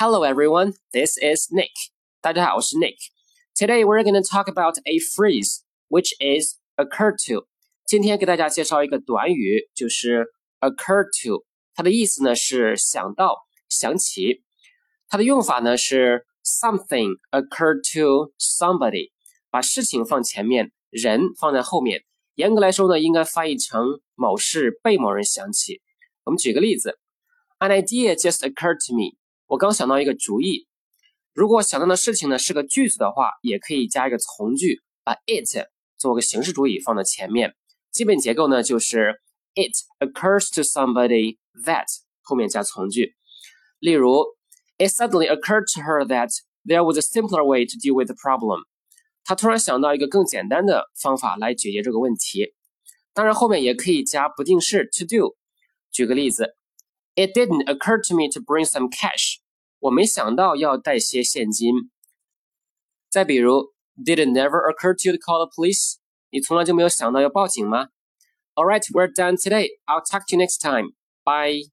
Hello everyone, this is Nick. 大家好，我是 Nick. Today we're going to talk about a phrase which is occur to. 今天给大家介绍一个短语，就是 occur to。它的意思呢是想到、想起。它的用法呢是 something occur to somebody，把事情放前面，人放在后面。严格来说呢，应该翻译成某事被某人想起。我们举个例子，An idea just occurred to me。 我刚想到一个主意。如果想到的事情呢是个句子的话，也可以加一个从句，把 it 做个形式主语放在前面。基本结构呢就是 it occurs to somebody that 后面加从句。例如，It suddenly occurred to her that there was a simpler way to deal with the problem。她突然想到一个更简单的方法来解决这个问题。当然，后面也可以加不定式 to do。举个例子，It didn't occur to me to bring some cash。我没想到要带些现金。再比如，Did it never occur to you to call the police？你从来就没有想到要报警吗？All right, we're done today. I'll talk to you next time. Bye.